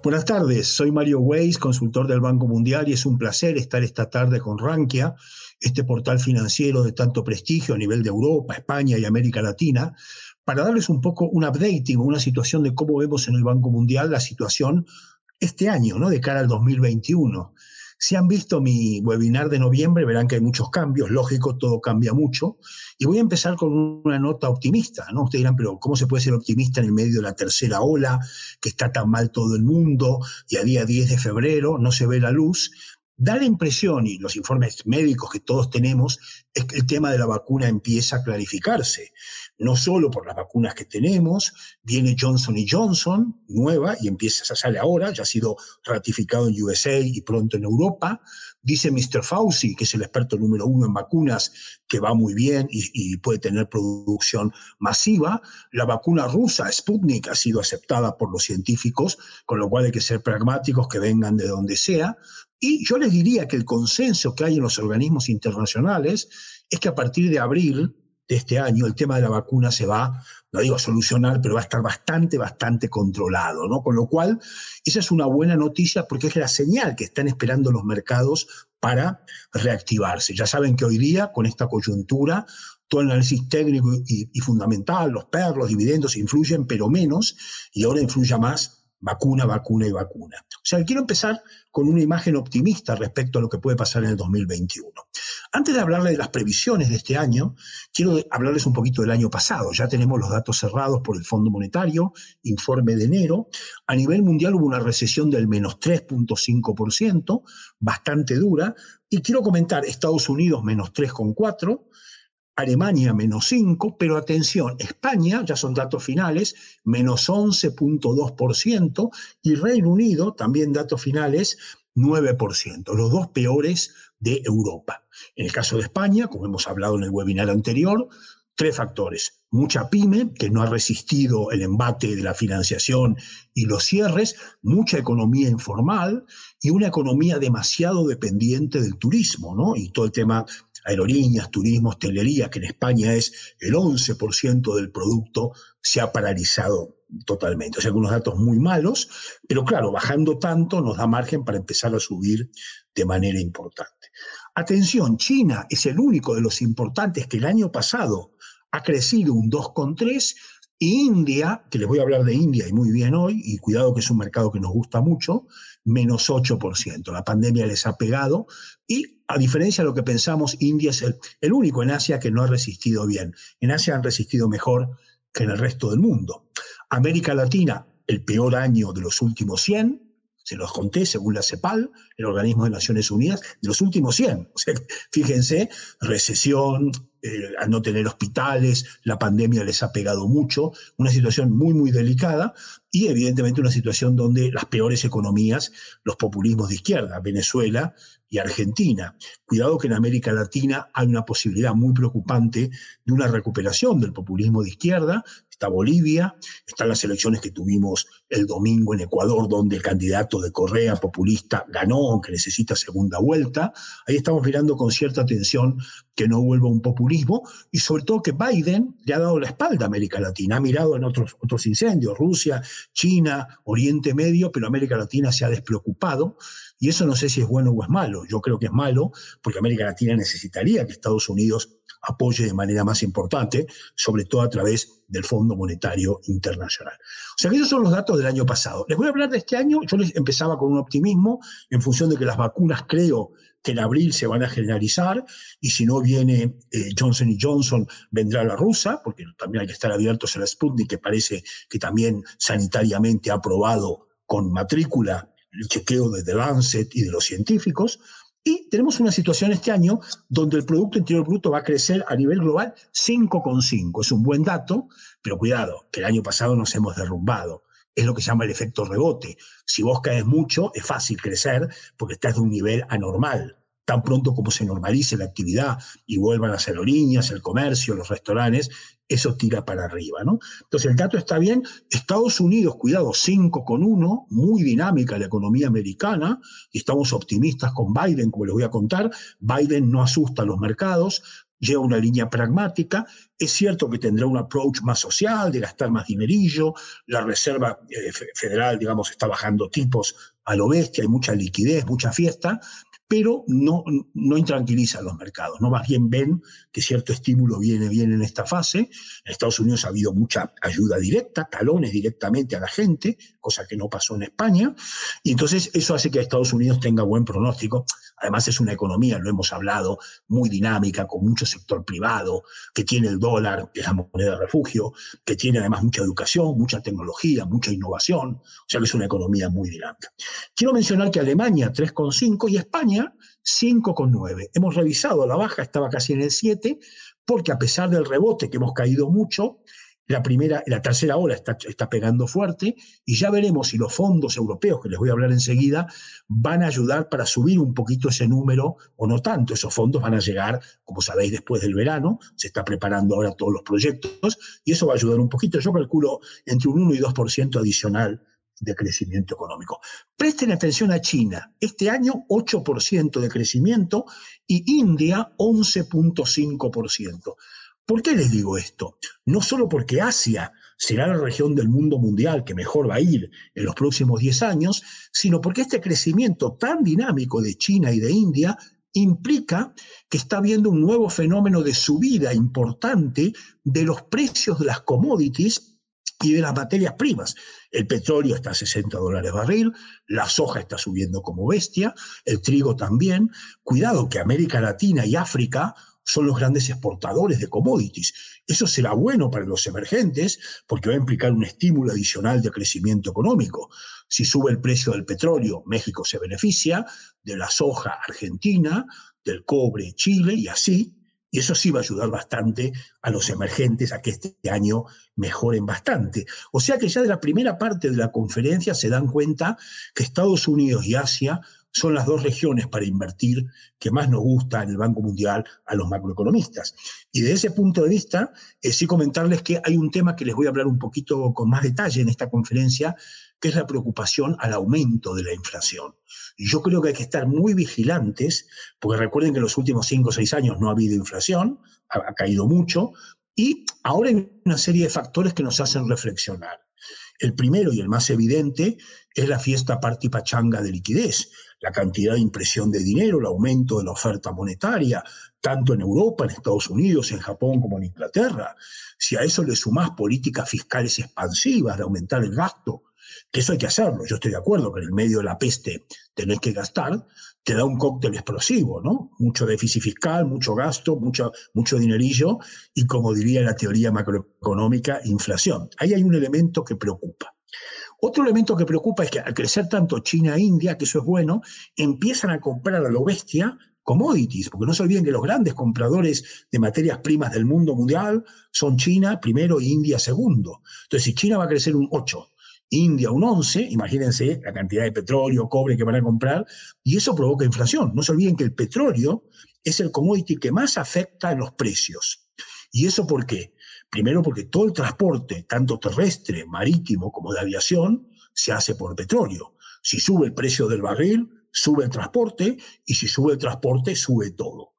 Buenas tardes, soy Mario Weiss, consultor del Banco Mundial y es un placer estar esta tarde con Rankia, este portal financiero de tanto prestigio a nivel de Europa, España y América Latina, para darles un poco un updating, una situación de cómo vemos en el Banco Mundial la situación este año, ¿no? de cara al 2021. Si han visto mi webinar de noviembre, verán que hay muchos cambios, lógico, todo cambia mucho. Y voy a empezar con una nota optimista, ¿no? Ustedes dirán, pero ¿cómo se puede ser optimista en el medio de la tercera ola, que está tan mal todo el mundo, y a día 10 de febrero no se ve la luz? Da la impresión, y los informes médicos que todos tenemos, es que el tema de la vacuna empieza a clarificarse. No solo por las vacunas que tenemos, viene Johnson Johnson, nueva, y empieza a salir ahora, ya ha sido ratificado en USA y pronto en Europa. Dice Mr. Fauci, que es el experto número uno en vacunas, que va muy bien y, puede tener producción masiva. La vacuna rusa, Sputnik, ha sido aceptada por los científicos, con lo cual hay que ser pragmáticos, que vengan de donde sea. Y yo les diría que el consenso que hay en los organismos internacionales es que a partir de abril de este año el tema de la vacuna se va, no digo solucionar, pero va a estar bastante, bastante controlado, ¿no? Con lo cual, esa es una buena noticia porque es la señal que están esperando los mercados para reactivarse. Ya saben que hoy día, con esta coyuntura, todo el análisis técnico y, y fundamental, los perros, los dividendos influyen, pero menos, y ahora influye más vacuna, vacuna y vacuna. O sea, quiero empezar con una imagen optimista respecto a lo que puede pasar en el 2021. Antes de hablarles de las previsiones de este año, quiero hablarles un poquito del año pasado. Ya tenemos los datos cerrados por el Fondo Monetario, informe de enero. A nivel mundial hubo una recesión del menos 3.5%, bastante dura. Y quiero comentar, Estados Unidos menos 3,4%, Alemania menos 5, pero atención, España, ya son datos finales, menos 11.2% y Reino Unido, también datos finales, 9%, los dos peores de Europa. En el caso de España, como hemos hablado en el webinar anterior, tres factores. Mucha pyme, que no ha resistido el embate de la financiación y los cierres, mucha economía informal y una economía demasiado dependiente del turismo, ¿no? Y todo el tema aerolíneas, turismo, hostelería, que en España es el 11% del producto, se ha paralizado totalmente. O sea, unos datos muy malos, pero claro, bajando tanto nos da margen para empezar a subir de manera importante. Atención, China es el único de los importantes que el año pasado ha crecido un 2,3 India, que les voy a hablar de India y muy bien hoy, y cuidado que es un mercado que nos gusta mucho, menos 8%. La pandemia les ha pegado y a diferencia de lo que pensamos, India es el, único en Asia que no ha resistido bien. En Asia han resistido mejor que en el resto del mundo. América Latina, el peor año de los últimos 100, se los conté según la CEPAL, el organismo de Naciones Unidas, de los últimos 100. O sea, fíjense, recesión, eh, al no tener hospitales, la pandemia les ha pegado mucho, una situación muy, muy delicada y evidentemente una situación donde las peores economías, los populismos de izquierda, Venezuela y Argentina. Cuidado que en América Latina hay una posibilidad muy preocupante de una recuperación del populismo de izquierda está Bolivia, están las elecciones que tuvimos el domingo en Ecuador, donde el candidato de Correa populista ganó, aunque necesita segunda vuelta. Ahí estamos mirando con cierta atención que no vuelva un populismo y sobre todo que Biden le ha dado la espalda a América Latina, ha mirado en otros, otros incendios, Rusia, China, Oriente Medio, pero América Latina se ha despreocupado y eso no sé si es bueno o es malo. Yo creo que es malo porque América Latina necesitaría que Estados Unidos apoye de manera más importante, sobre todo a través del Fondo Monetario Internacional. O sea que esos son los datos del año pasado. Les voy a hablar de este año. Yo les empezaba con un optimismo en función de que las vacunas creo que en abril se van a generalizar y si no viene eh, Johnson Johnson vendrá la rusa, porque también hay que estar abiertos a la Sputnik, que parece que también sanitariamente ha aprobado con matrícula el chequeo de The Lancet y de los científicos. Y tenemos una situación este año donde el Producto Interior Bruto va a crecer a nivel global 5,5. Es un buen dato, pero cuidado, que el año pasado nos hemos derrumbado. Es lo que se llama el efecto rebote. Si vos caes mucho, es fácil crecer porque estás de un nivel anormal. Tan pronto como se normalice la actividad y vuelvan las aerolíneas, el comercio, los restaurantes, eso tira para arriba, ¿no? Entonces el dato está bien. Estados Unidos, cuidado, 5 con 1, muy dinámica la economía americana, y estamos optimistas con Biden, como les voy a contar. Biden no asusta a los mercados, lleva una línea pragmática. Es cierto que tendrá un approach más social, de gastar más dinerillo. La Reserva eh, Federal, digamos, está bajando tipos a lo bestia, hay mucha liquidez, mucha fiesta, pero no, no intranquiliza a los mercados, ¿no? Más bien ven que cierto estímulo viene bien en esta fase. En Estados Unidos ha habido mucha ayuda directa, talones directamente a la gente, cosa que no pasó en España, y entonces eso hace que Estados Unidos tenga buen pronóstico. Además es una economía, lo hemos hablado, muy dinámica, con mucho sector privado, que tiene el dólar, que es la moneda de refugio, que tiene además mucha educación, mucha tecnología, mucha innovación, o sea que es una economía muy dinámica. Quiero mencionar que Alemania 3,5 y España 5,9. Hemos revisado la baja, estaba casi en el 7, porque a pesar del rebote que hemos caído mucho, la primera, la tercera ola está, está, pegando fuerte y ya veremos si los fondos europeos, que les voy a hablar enseguida, van a ayudar para subir un poquito ese número o no tanto. Esos fondos van a llegar, como sabéis, después del verano. Se está preparando ahora todos los proyectos y eso va a ayudar un poquito. Yo calculo entre un 1 y 2% adicional de crecimiento económico. Presten atención a China. Este año 8% de crecimiento y India 11.5%. ¿Por qué les digo esto? No solo porque Asia será la región del mundo mundial que mejor va a ir en los próximos 10 años, sino porque este crecimiento tan dinámico de China y de India implica que está habiendo un nuevo fenómeno de subida importante de los precios de las commodities y de las materias primas. El petróleo está a 60 dólares barril, la soja está subiendo como bestia, el trigo también. Cuidado que América Latina y África son los grandes exportadores de commodities. Eso será bueno para los emergentes porque va a implicar un estímulo adicional de crecimiento económico. Si sube el precio del petróleo, México se beneficia, de la soja, Argentina, del cobre, Chile y así. Y eso sí va a ayudar bastante a los emergentes a que este año mejoren bastante. O sea que ya de la primera parte de la conferencia se dan cuenta que Estados Unidos y Asia son las dos regiones para invertir que más nos gusta en el Banco Mundial a los macroeconomistas. Y de ese punto de vista, eh, sí comentarles que hay un tema que les voy a hablar un poquito con más detalle en esta conferencia, que es la preocupación al aumento de la inflación. Yo creo que hay que estar muy vigilantes, porque recuerden que en los últimos cinco o seis años no ha habido inflación, ha, ha caído mucho, y ahora hay una serie de factores que nos hacen reflexionar. El primero y el más evidente es la fiesta party pachanga de liquidez, la cantidad de impresión de dinero, el aumento de la oferta monetaria, tanto en Europa, en Estados Unidos, en Japón como en Inglaterra. Si a eso le sumás políticas fiscales expansivas de aumentar el gasto, que eso hay que hacerlo. Yo estoy de acuerdo que en el medio de la peste tenés que gastar, te da un cóctel explosivo, ¿no? Mucho déficit fiscal, mucho gasto, mucho, mucho dinerillo y, como diría la teoría macroeconómica, inflación. Ahí hay un elemento que preocupa. Otro elemento que preocupa es que al crecer tanto China e India, que eso es bueno, empiezan a comprar a lo bestia commodities, porque no se olviden que los grandes compradores de materias primas del mundo mundial son China primero e India segundo. Entonces, si China va a crecer un 8 India un 11, imagínense la cantidad de petróleo, cobre que van a comprar, y eso provoca inflación. No se olviden que el petróleo es el commodity que más afecta en los precios. ¿Y eso por qué? Primero porque todo el transporte, tanto terrestre, marítimo como de aviación, se hace por petróleo. Si sube el precio del barril, sube el transporte, y si sube el transporte, sube todo.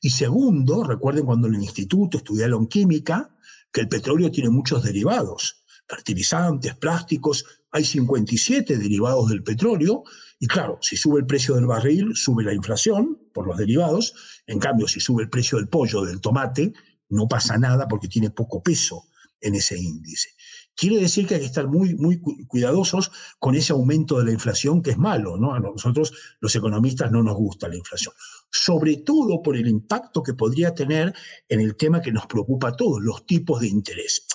Y segundo, recuerden cuando en el instituto estudiaron química, que el petróleo tiene muchos derivados fertilizantes, plásticos, hay 57 derivados del petróleo, y claro, si sube el precio del barril, sube la inflación por los derivados, en cambio, si sube el precio del pollo, del tomate, no pasa nada porque tiene poco peso en ese índice. Quiere decir que hay que estar muy, muy cuidadosos con ese aumento de la inflación que es malo, ¿no? A nosotros, los economistas, no nos gusta la inflación. Sobre todo por el impacto que podría tener en el tema que nos preocupa a todos, los tipos de interés.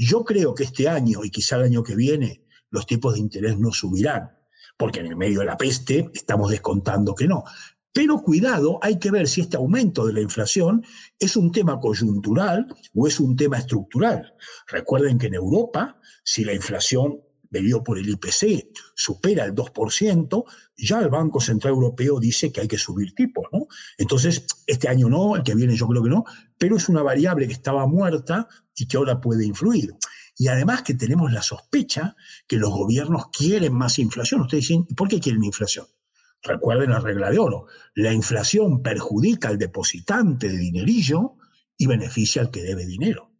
Yo creo que este año y quizá el año que viene los tipos de interés no subirán, porque en el medio de la peste estamos descontando que no. Pero cuidado, hay que ver si este aumento de la inflación es un tema coyuntural o es un tema estructural. Recuerden que en Europa, si la inflación medido por el IPC, supera el 2%, ya el Banco Central Europeo dice que hay que subir tipos, ¿no? Entonces, este año no, el que viene yo creo que no, pero es una variable que estaba muerta y que ahora puede influir. Y además que tenemos la sospecha que los gobiernos quieren más inflación. Ustedes dicen, ¿por qué quieren inflación? Recuerden la regla de oro. La inflación perjudica al depositante de dinerillo y beneficia al que debe dinero.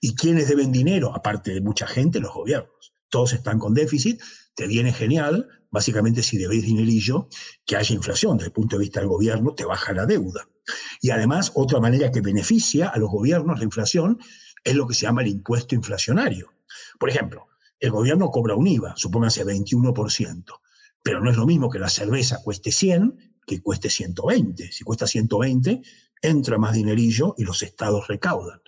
¿Y quiénes deben dinero? Aparte de mucha gente, los gobiernos. Todos están con déficit, te viene genial, básicamente si debes dinerillo, que haya inflación. Desde el punto de vista del gobierno, te baja la deuda. Y además, otra manera que beneficia a los gobiernos la inflación es lo que se llama el impuesto inflacionario. Por ejemplo, el gobierno cobra un IVA, supóngase 21%, pero no es lo mismo que la cerveza cueste 100 que cueste 120. Si cuesta 120, entra más dinerillo y los estados recaudan.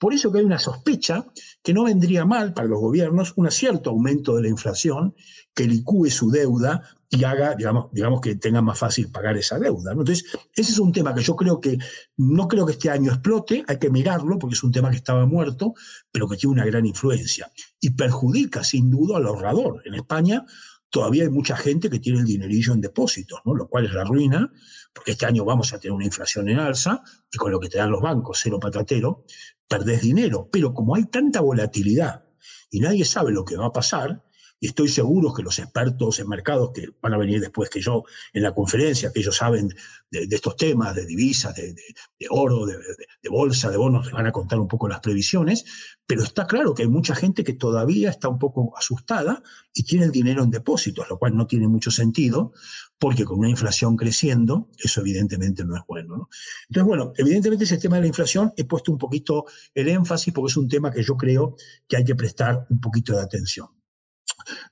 Por eso que hay una sospecha que no vendría mal para los gobiernos un cierto aumento de la inflación que licúe su deuda y haga, digamos, digamos que tenga más fácil pagar esa deuda. Entonces, ese es un tema que yo creo que no creo que este año explote, hay que mirarlo porque es un tema que estaba muerto, pero que tiene una gran influencia y perjudica sin duda al ahorrador. En España todavía hay mucha gente que tiene el dinerillo en depósitos, lo cual es la ruina, porque este año vamos a tener una inflación en alza y con lo que te dan los bancos, cero patatero, perdés dinero. Pero como hay tanta volatilidad y nadie sabe lo que va a pasar, y estoy seguro que los expertos en mercados que van a venir después que yo en la conferencia, que ellos saben de, estos temas, de divisas, de, oro, de, bolsa, de bonos, van a contar un poco las previsiones, pero está claro que hay mucha gente que todavía está un poco asustada y tiene el dinero en depósitos, lo cual no tiene mucho sentido, porque con una inflación creciendo, eso evidentemente no es bueno. Entonces, bueno, evidentemente ese tema de la inflación he puesto un poquito el énfasis porque es un tema que yo creo que hay que prestar un poquito de atención.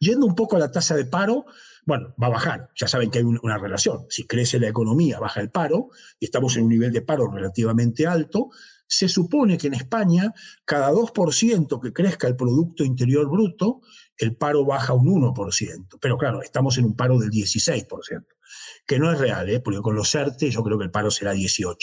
Yendo un poco a la tasa de paro, bueno, va a bajar. Ya saben que hay una relación. Si crece la economía, baja el paro, y estamos en un nivel de paro relativamente alto. Se supone que en España, cada 2% que crezca el Producto Interior Bruto, el paro baja un 1%. Pero claro, estamos en un paro del 16%, que no es real, ¿eh? porque con los ERTE yo creo que el paro será 18%.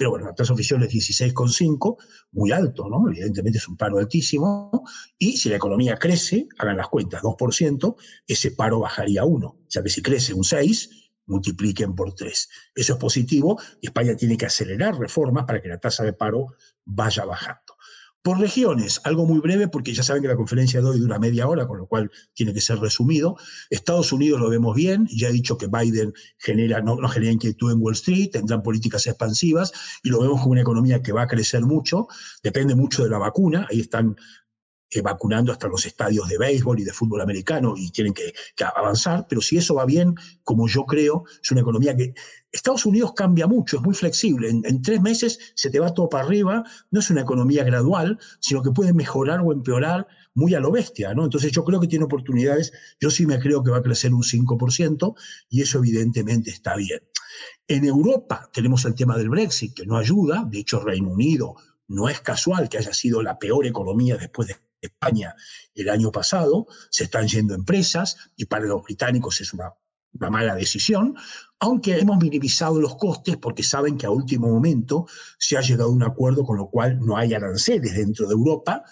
Pero bueno, la tasa oficial es 16,5, muy alto, ¿no? Evidentemente es un paro altísimo. Y si la economía crece, hagan las cuentas, 2%, ese paro bajaría a 1. O sea que si crece un 6, multipliquen por 3. Eso es positivo España tiene que acelerar reformas para que la tasa de paro vaya bajando. Por regiones, algo muy breve, porque ya saben que la conferencia de hoy dura media hora, con lo cual tiene que ser resumido. Estados Unidos lo vemos bien, ya he dicho que Biden genera, no, genera inquietud en Wall Street, tendrán políticas expansivas y lo vemos como una economía que va a crecer mucho, depende mucho de la vacuna, ahí están eh, vacunando hasta los estadios de béisbol y de fútbol americano y tienen que, avanzar, pero si eso va bien, como yo creo, es una economía que Estados Unidos cambia mucho, es muy flexible, en, tres meses se te va todo para arriba, no es una economía gradual, sino que puede mejorar o empeorar muy a lo bestia, ¿no? Entonces yo creo que tiene oportunidades, yo sí me creo que va a crecer un 5% y eso evidentemente está bien. En Europa tenemos el tema del Brexit, que no ayuda, de hecho Reino Unido no es casual que haya sido la peor economía después de España el año pasado, se están yendo empresas y para los británicos es una, mala decisión, aunque hemos minimizado los costes porque saben que a último momento se ha llegado a un acuerdo con lo cual no hay aranceles dentro de Europa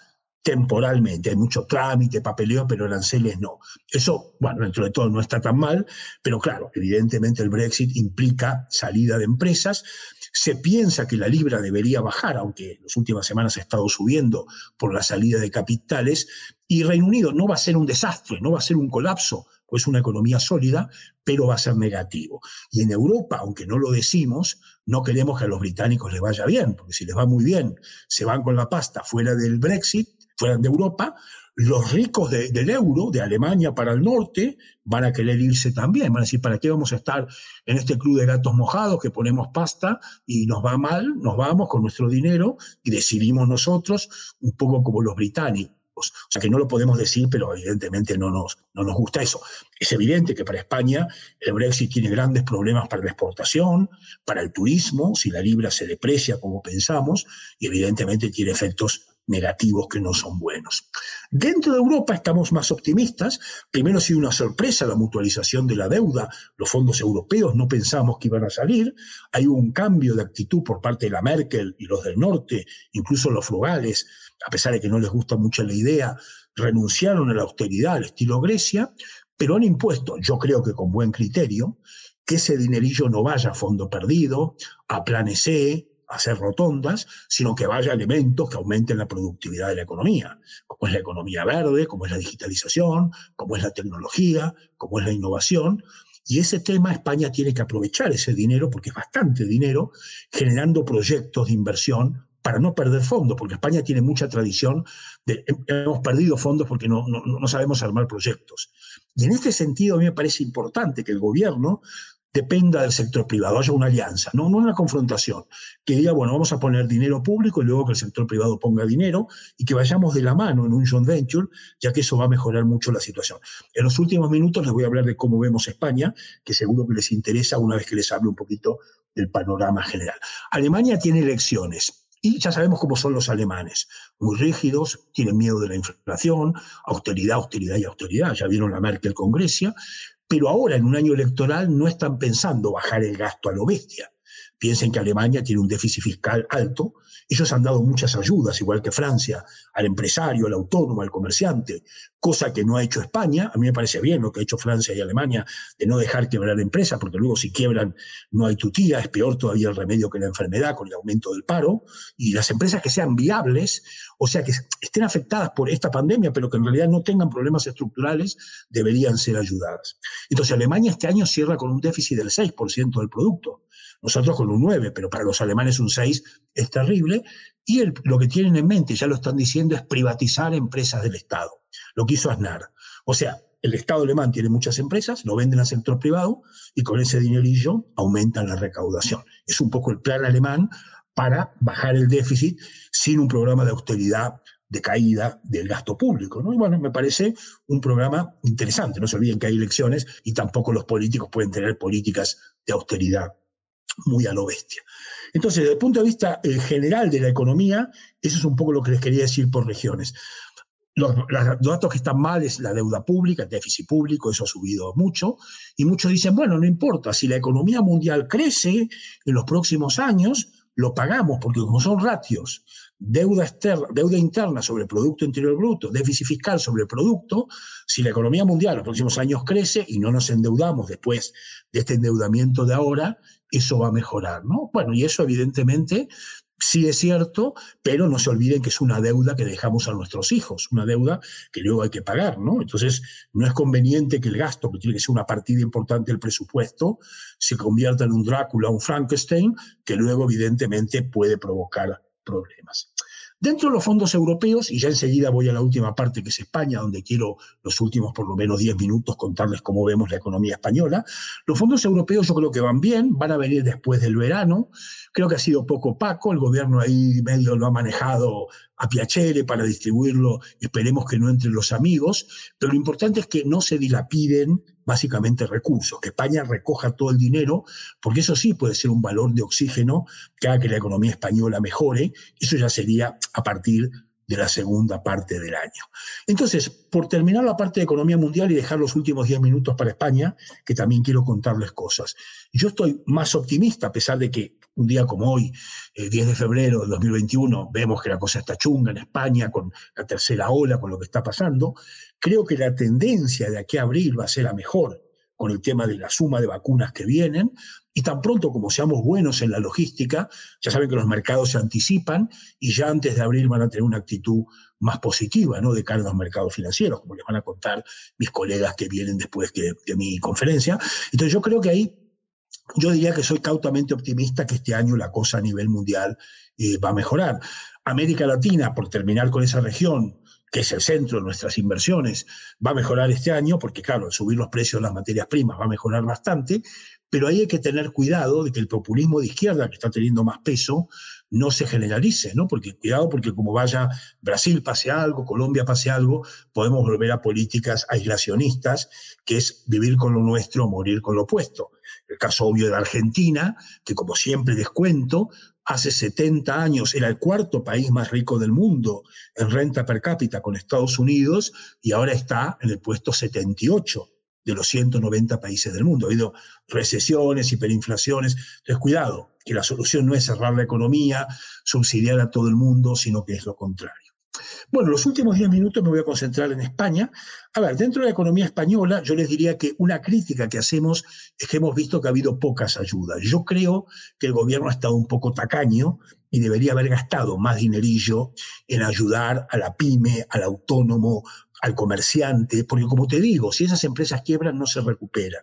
temporalmente. Hay mucho trámite, papeleo, pero aranceles no. Eso, bueno, dentro de todo no está tan mal, pero claro, evidentemente el Brexit implica salida de empresas. Se piensa que la libra debería bajar, aunque en las últimas semanas ha estado subiendo por la salida de capitales, y Reino Unido no va a ser un desastre, no va a ser un colapso, pues una economía sólida, pero va a ser negativo. Y en Europa, aunque no lo decimos, no queremos que a los británicos les vaya bien, porque si les va muy bien, se van con la pasta fuera del Brexit, fuera de Europa, los ricos del euro, de Alemania para el norte, van a querer irse también. Van a decir, ¿para qué vamos a estar en este club de gatos mojados que ponemos pasta y nos va mal? Nos vamos con nuestro dinero y decidimos nosotros, un poco como los británicos. O sea que no lo podemos decir, pero evidentemente no nos, no nos gusta eso. Es evidente que para España el Brexit tiene grandes problemas para la exportación, para el turismo, si la libra se deprecia como pensamos, y evidentemente tiene efectos negativos que no son buenos. Dentro de Europa estamos más optimistas. Primero ha sido una sorpresa la mutualización de la deuda. Los fondos europeos no pensamos que iban a salir. Hay un cambio de actitud por parte de la Merkel y los del norte, incluso los frugales, a pesar de que no les gusta mucho la idea, renunciaron a la austeridad al estilo Grecia, pero han impuesto, yo creo que con buen criterio, que ese dinerillo no vaya a fondo perdido, a planes C, a hacer rotondas, sino que vaya a elementos que aumenten la productividad de la economía, como es la economía verde, como es la digitalización, como es la tecnología, como es la innovación. Y ese tema España tiene que aprovechar ese dinero, porque es bastante dinero, generando proyectos de inversión para no perder fondos, porque España tiene mucha tradición de, hemos perdido fondos porque no, no, sabemos armar proyectos. Y en este sentido a mí me parece importante que el gobierno dependa del sector privado, haya una alianza, no, no una confrontación, que diga, bueno, vamos a poner dinero público y luego que el sector privado ponga dinero y que vayamos de la mano en un joint venture, ya que eso va a mejorar mucho la situación. En los últimos minutos les voy a hablar de cómo vemos España, que seguro que les interesa una vez que les hable un poquito del panorama general. Alemania tiene elecciones. Y ya sabemos cómo son los alemanes, muy rígidos, tienen miedo de la inflación, austeridad, austeridad y austeridad. Ya vieron la Merkel con Grecia, pero ahora en un año electoral no están pensando bajar el gasto a lo bestia. Piensen que Alemania tiene un déficit fiscal alto. Ellos han dado muchas ayudas, igual que Francia, al empresario, al autónomo, al comerciante, cosa que no ha hecho España. A mí me parece bien lo que ha hecho Francia y Alemania de no dejar quebrar empresas, porque luego si quiebran no hay tutía, es peor todavía el remedio que la enfermedad con el aumento del paro. Y las empresas que sean viables, o sea, que estén afectadas por esta pandemia, pero que en realidad no tengan problemas estructurales, deberían ser ayudadas. Entonces Alemania este año cierra con un déficit del 6% del producto nosotros con un 9, pero para los alemanes un 6 es terrible. Y lo que tienen en mente, ya lo están diciendo, es privatizar empresas del Estado, lo que hizo Aznar. O sea, el Estado alemán tiene muchas empresas, lo venden al sector privado y con ese dinerillo aumentan la recaudación. Es un poco el plan alemán para bajar el déficit sin un programa de austeridad de caída del gasto público. ¿no? Y bueno, me parece un programa interesante. No se olviden que hay elecciones y tampoco los políticos pueden tener políticas de austeridad muy a lo bestia. Entonces, desde el punto de vista eh, general de la economía, eso es un poco lo que les quería decir por regiones. Los, datos que están mal es la deuda pública, el déficit público, eso ha subido mucho, y muchos dicen, bueno, no importa, si la economía mundial crece en los próximos años, lo pagamos, porque como son ratios, deuda, externa, deuda interna sobre el Producto Interior Bruto, déficit fiscal sobre el producto, si la economía mundial en los próximos años crece y no nos endeudamos después de este endeudamiento de ahora, eso va a mejorar, ¿no? Bueno, y eso evidentemente sí es cierto, pero no se olviden que es una deuda que dejamos a nuestros hijos, una deuda que luego hay que pagar, ¿no? Entonces, no es conveniente que el gasto, que tiene que ser una partida importante del presupuesto, se convierta en un Drácula, un Frankenstein, que luego evidentemente puede provocar problemas. Dentro de los fondos europeos, y ya enseguida voy a la última parte que es España, donde quiero los últimos por lo menos 10 minutos contarles cómo vemos la economía española, los fondos europeos yo creo que van bien, van a venir después del verano, creo que ha sido poco opaco, el gobierno ahí medio lo ha manejado a piacere para distribuirlo, esperemos que no entren los amigos, pero lo importante es que no se dilapiden básicamente recursos, que España recoja todo el dinero, porque eso sí puede ser un valor de oxígeno que haga que la economía española mejore, eso ya sería a partir de la segunda parte del año. Entonces, por terminar la parte de economía mundial y dejar los últimos 10 minutos para España, que también quiero contarles cosas. Yo estoy más optimista, a pesar de que un día como hoy, el 10 de febrero de 2021, vemos que la cosa está chunga en España con la tercera ola, con lo que está pasando. Creo que la tendencia de aquí a abril va a ser la mejor con el tema de la suma de vacunas que vienen, y tan pronto como seamos buenos en la logística, ya saben que los mercados se anticipan y ya antes de abril van a tener una actitud más positiva ¿no? de cara a los mercados financieros, como les van a contar mis colegas que vienen después de, de mi conferencia. Entonces yo creo que ahí yo diría que soy cautamente optimista que este año la cosa a nivel mundial eh, va a mejorar. América Latina, por terminar con esa región, que es el centro de nuestras inversiones, va a mejorar este año, porque claro, subir los precios de las materias primas va a mejorar bastante, pero ahí hay que tener cuidado de que el populismo de izquierda, que está teniendo más peso, no se generalice, ¿no? Porque cuidado, porque como vaya Brasil pase algo, Colombia pase algo, podemos volver a políticas aislacionistas, que es vivir con lo nuestro, morir con lo opuesto. El caso obvio de Argentina, que como siempre les cuento, hace 70 años era el cuarto país más rico del mundo en renta per cápita con Estados Unidos y ahora está en el puesto 78 de los 190 países del mundo. Ha habido recesiones, hiperinflaciones. Entonces, cuidado, que la solución no es cerrar la economía, subsidiar a todo el mundo, sino que es lo contrario. Bueno, los últimos 10 minutos me voy a concentrar en España. A ver, dentro de la economía española, yo les diría que una crítica que hacemos es que hemos visto que ha habido pocas ayudas. Yo creo que el gobierno ha estado un poco tacaño y debería haber gastado más dinerillo en ayudar a la pyme, al autónomo, al comerciante, porque como te digo, si esas empresas quiebran, no se recuperan.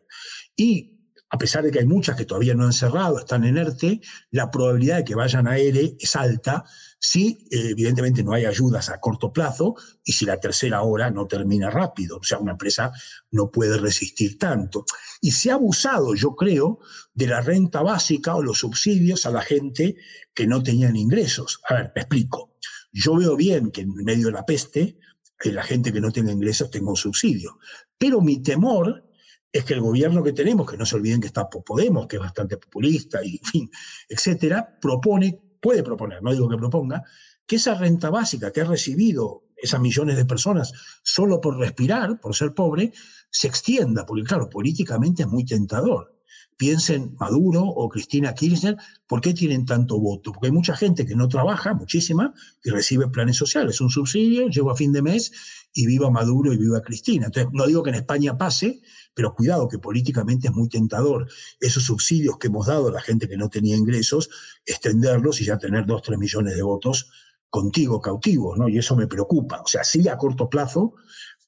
Y a pesar de que hay muchas que todavía no han cerrado, están en ERTE, la probabilidad de que vayan a ERE es alta si eh, evidentemente no hay ayudas a corto plazo y si la tercera hora no termina rápido. O sea, una empresa no puede resistir tanto. Y se ha abusado, yo creo, de la renta básica o los subsidios a la gente que no tenían ingresos. A ver, me explico. Yo veo bien que en medio de la peste, que la gente que no tenga ingresos tenga un subsidio. Pero mi temor es que el gobierno que tenemos, que no se olviden que está Podemos, que es bastante populista y, en fin, etcétera, propone, puede proponer, no digo que proponga, que esa renta básica que ha recibido esas millones de personas solo por respirar, por ser pobre, se extienda, porque claro, políticamente es muy tentador. Piensen Maduro o Cristina Kirchner, ¿por qué tienen tanto voto? Porque hay mucha gente que no trabaja, muchísima, y recibe planes sociales, un subsidio, llego a fin de mes y viva Maduro y viva Cristina. Entonces, no digo que en España pase, pero cuidado que políticamente es muy tentador esos subsidios que hemos dado a la gente que no tenía ingresos, extenderlos y ya tener dos, tres millones de votos contigo cautivos, ¿no? Y eso me preocupa. O sea, sí a corto plazo,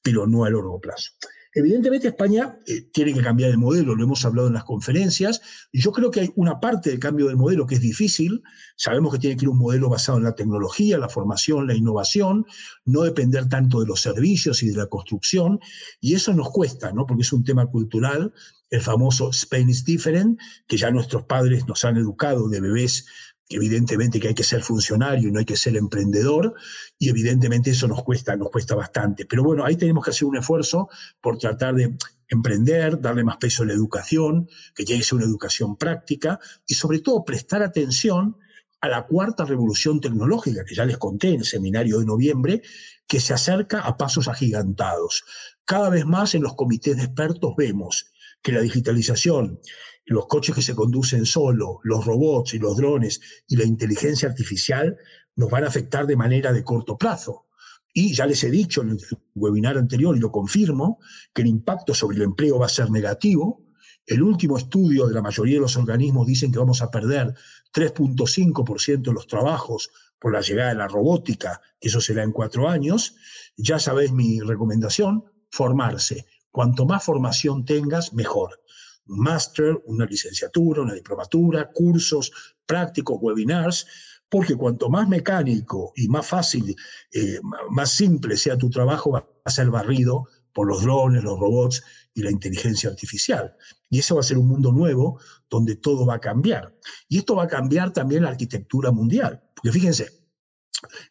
pero no a largo plazo. Evidentemente España eh, tiene que cambiar el modelo, lo hemos hablado en las conferencias. Yo creo que hay una parte del cambio del modelo que es difícil. Sabemos que tiene que ir un modelo basado en la tecnología, la formación, la innovación, no depender tanto de los servicios y de la construcción. Y eso nos cuesta, ¿no? Porque es un tema cultural, el famoso Spain is different, que ya nuestros padres nos han educado de bebés evidentemente que hay que ser funcionario y no hay que ser emprendedor, y evidentemente eso nos cuesta, nos cuesta bastante. Pero bueno, ahí tenemos que hacer un esfuerzo por tratar de emprender, darle más peso a la educación, que tiene que ser una educación práctica, y sobre todo prestar atención a la cuarta revolución tecnológica, que ya les conté en el seminario de noviembre, que se acerca a pasos agigantados. Cada vez más en los comités de expertos vemos que la digitalización los coches que se conducen solo, los robots y los drones y la inteligencia artificial nos van a afectar de manera de corto plazo. Y ya les he dicho en el webinar anterior, y lo confirmo, que el impacto sobre el empleo va a ser negativo. El último estudio de la mayoría de los organismos dicen que vamos a perder 3.5% de los trabajos por la llegada de la robótica, que eso será en cuatro años. Ya sabéis mi recomendación, formarse. Cuanto más formación tengas, mejor un máster, una licenciatura, una diplomatura, cursos prácticos, webinars, porque cuanto más mecánico y más fácil, eh, más simple sea tu trabajo, va a ser barrido por los drones, los robots y la inteligencia artificial. Y eso va a ser un mundo nuevo donde todo va a cambiar. Y esto va a cambiar también la arquitectura mundial. Porque fíjense,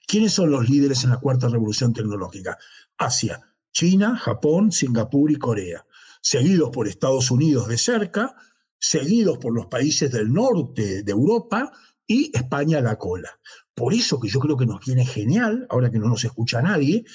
¿quiénes son los líderes en la cuarta revolución tecnológica? Asia, China, Japón, Singapur y Corea seguidos por Estados Unidos de cerca, seguidos por los países del norte de Europa y España a la cola. Por eso que yo creo que nos viene genial, ahora que no nos escucha nadie,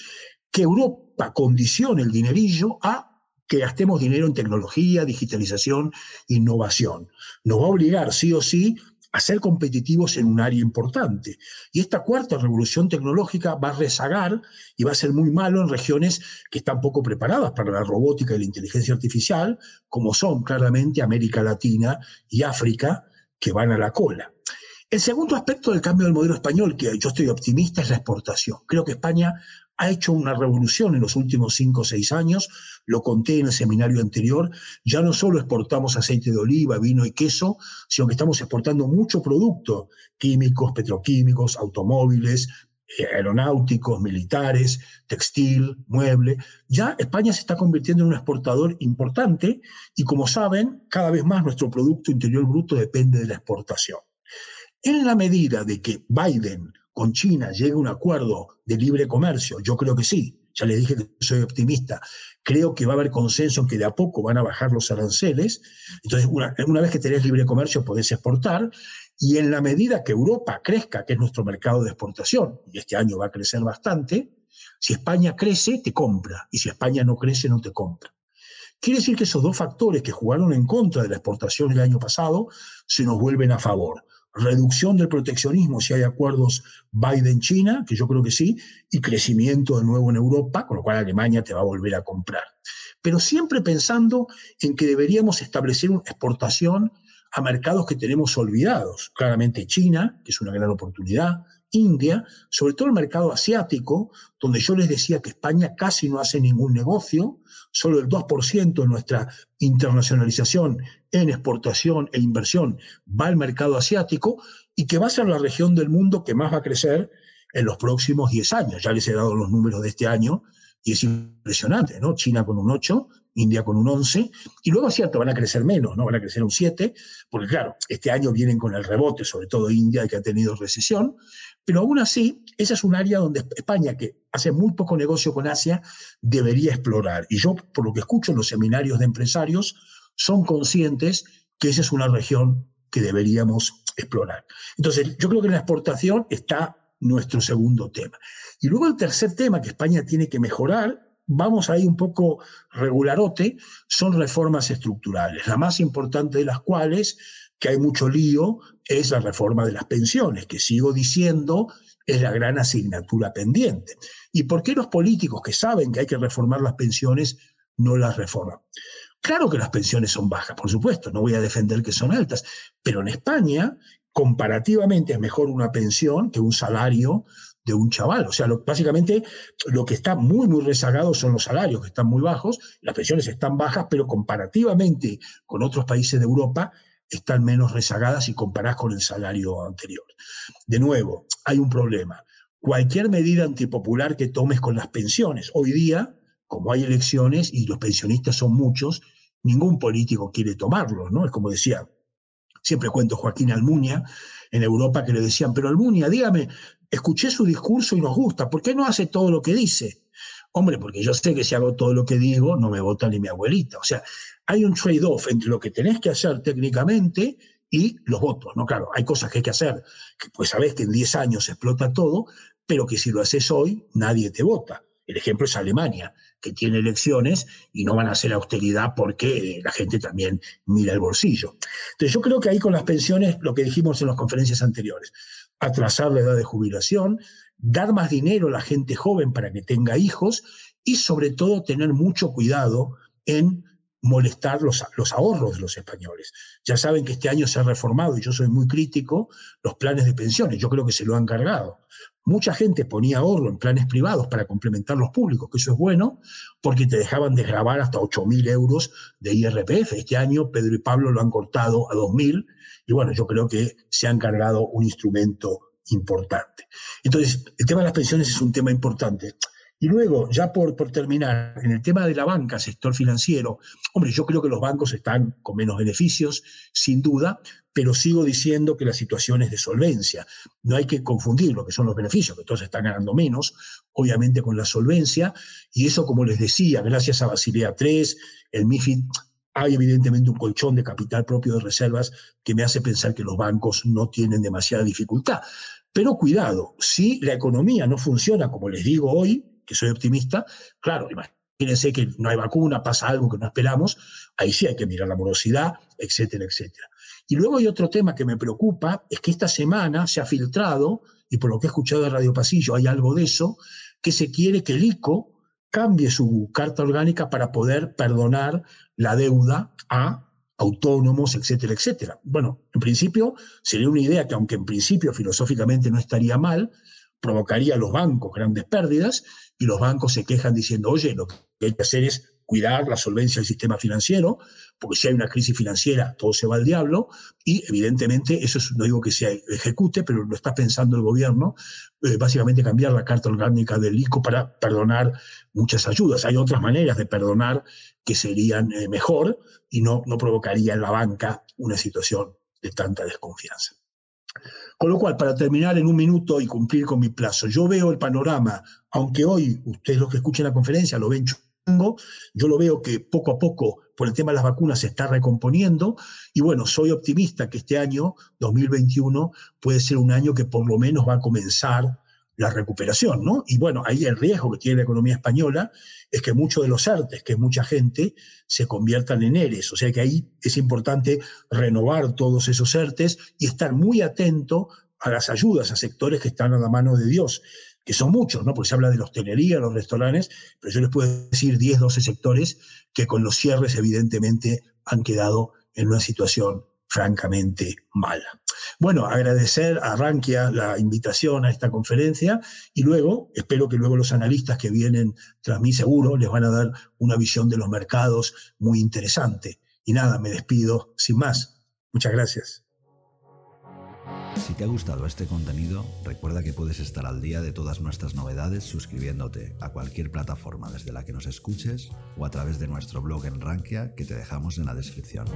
que Europa condicione el dinerillo a que gastemos dinero en tecnología, digitalización, innovación. Nos va a obligar sí o sí a ser competitivos en un área importante. Y esta cuarta revolución tecnológica va a rezagar y va a ser muy malo en regiones que están poco preparadas para la robótica y la inteligencia artificial, como son claramente América Latina y África, que van a la cola. El segundo aspecto del cambio del modelo español, que yo estoy optimista, es la exportación. Creo que España ha hecho una revolución en los últimos cinco o seis años, lo conté en el seminario anterior, ya no solo exportamos aceite de oliva, vino y queso, sino que estamos exportando mucho producto, químicos, petroquímicos, automóviles, eh, aeronáuticos, militares, textil, mueble. Ya España se está convirtiendo en un exportador importante y como saben, cada vez más nuestro Producto Interior Bruto depende de la exportación. En la medida de que Biden con China llegue un acuerdo de libre comercio, yo creo que sí, ya les dije que soy optimista, creo que va a haber consenso en que de a poco van a bajar los aranceles, entonces una, una vez que tenés libre comercio podés exportar, y en la medida que Europa crezca, que es nuestro mercado de exportación, y este año va a crecer bastante, si España crece, te compra, y si España no crece, no te compra. Quiere decir que esos dos factores que jugaron en contra de la exportación el año pasado se nos vuelven a favor. Reducción del proteccionismo si hay acuerdos Biden-China, que yo creo que sí, y crecimiento de nuevo en Europa, con lo cual Alemania te va a volver a comprar. Pero siempre pensando en que deberíamos establecer una exportación a mercados que tenemos olvidados. Claramente China, que es una gran oportunidad, India, sobre todo el mercado asiático, donde yo les decía que España casi no hace ningún negocio, solo el 2% de nuestra internacionalización en exportación e inversión va al mercado asiático y que va a ser la región del mundo que más va a crecer en los próximos 10 años. Ya les he dado los números de este año y es impresionante, ¿no? China con un 8, India con un 11, y luego es cierto, van a crecer menos, ¿no? Van a crecer un 7, porque claro, este año vienen con el rebote, sobre todo India, que ha tenido recesión, pero aún así, esa es un área donde España, que hace muy poco negocio con Asia, debería explorar. Y yo, por lo que escucho en los seminarios de empresarios, son conscientes que esa es una región que deberíamos explorar. Entonces, yo creo que en la exportación está nuestro segundo tema. Y luego el tercer tema que España tiene que mejorar, vamos ahí un poco regularote, son reformas estructurales, la más importante de las cuales, que hay mucho lío, es la reforma de las pensiones, que sigo diciendo es la gran asignatura pendiente. ¿Y por qué los políticos que saben que hay que reformar las pensiones no las reforman? Claro que las pensiones son bajas, por supuesto, no voy a defender que son altas, pero en España, comparativamente, es mejor una pensión que un salario de un chaval. O sea, básicamente lo que está muy, muy rezagado son los salarios, que están muy bajos, las pensiones están bajas, pero comparativamente con otros países de Europa están menos rezagadas si comparás con el salario anterior. De nuevo, hay un problema. Cualquier medida antipopular que tomes con las pensiones, hoy día, como hay elecciones y los pensionistas son muchos, ningún político quiere tomarlo, ¿no? Es como decía, siempre cuento Joaquín Almunia en Europa que le decían, pero Almunia, dígame, escuché su discurso y nos gusta, ¿por qué no hace todo lo que dice? Hombre, porque yo sé que si hago todo lo que digo, no me vota ni mi abuelita. O sea, hay un trade-off entre lo que tenés que hacer técnicamente y los votos, ¿no? Claro, hay cosas que hay que hacer, que pues sabés que en 10 años explota todo, pero que si lo haces hoy, nadie te vota. El ejemplo es Alemania, que tiene elecciones y no van a hacer austeridad porque la gente también mira el bolsillo. Entonces yo creo que ahí con las pensiones, lo que dijimos en las conferencias anteriores, atrasar la edad de jubilación, dar más dinero a la gente joven para que tenga hijos y sobre todo tener mucho cuidado en molestar los, los, ahorros de los españoles. Ya saben que este año se ha reformado, y yo soy muy crítico, los planes de pensiones. Yo creo que se lo han cargado. Mucha gente ponía ahorro en planes privados para complementar los públicos, que eso es bueno, porque te dejaban desgravar hasta 8.000 euros de IRPF. Este año Pedro y Pablo lo han cortado a 2.000, y bueno, yo creo que se han cargado un instrumento importante. Entonces, el tema de las pensiones es un tema importante. Y luego, ya por, por terminar, en el tema de la banca, sector financiero, hombre, yo creo que los bancos están con menos beneficios, sin duda, pero sigo diciendo que la situación es de solvencia. No hay que confundir lo que son los beneficios, que todos están ganando menos, obviamente con la solvencia, y eso, como les decía, gracias a Basilea III, el MIFID, hay evidentemente un colchón de capital propio de reservas que me hace pensar que los bancos no tienen demasiada dificultad. Pero cuidado, si la economía no funciona como les digo hoy, que soy optimista, claro, imagínense que no hay vacuna, pasa algo que no esperamos, ahí sí hay que mirar la morosidad, etcétera, etcétera. Y luego hay otro tema que me preocupa, es que esta semana se ha filtrado, y por lo que he escuchado de Radio Pasillo hay algo de eso, que se quiere que el ICO cambie su carta orgánica para poder perdonar la deuda a autónomos, etcétera, etcétera. Bueno, en principio sería una idea que aunque en principio filosóficamente no estaría mal, provocaría a los bancos grandes pérdidas y los bancos se quejan diciendo, oye, lo que hay que hacer es cuidar la solvencia del sistema financiero, porque si hay una crisis financiera, todo se va al diablo, y evidentemente eso no digo que se ejecute, pero lo está pensando el gobierno, eh, básicamente cambiar la carta orgánica del ICO para perdonar muchas ayudas. Hay otras maneras de perdonar que serían eh, mejor y no, no provocaría en la banca una situación de tanta desconfianza. Con lo cual, para terminar en un minuto y cumplir con mi plazo, yo veo el panorama, aunque hoy ustedes los que escuchen la conferencia lo ven chungo, yo lo veo que poco a poco, por el tema de las vacunas, se está recomponiendo. Y bueno, soy optimista que este año, 2021, puede ser un año que por lo menos va a comenzar la recuperación, ¿no? Y bueno, ahí el riesgo que tiene la economía española es que muchos de los artes, que mucha gente, se conviertan en ERES. O sea que ahí es importante renovar todos esos ERTES y estar muy atento a las ayudas a sectores que están a la mano de Dios, que son muchos, ¿no? Porque se habla de la hostelería, los restaurantes, pero yo les puedo decir 10, 12 sectores que con los cierres evidentemente han quedado en una situación francamente mala. Bueno, agradecer a Rankia la invitación a esta conferencia y luego, espero que luego los analistas que vienen tras mí seguro les van a dar una visión de los mercados muy interesante. Y nada, me despido sin más. Muchas gracias. Si te ha gustado este contenido, recuerda que puedes estar al día de todas nuestras novedades suscribiéndote a cualquier plataforma desde la que nos escuches o a través de nuestro blog en Rankia que te dejamos en la descripción.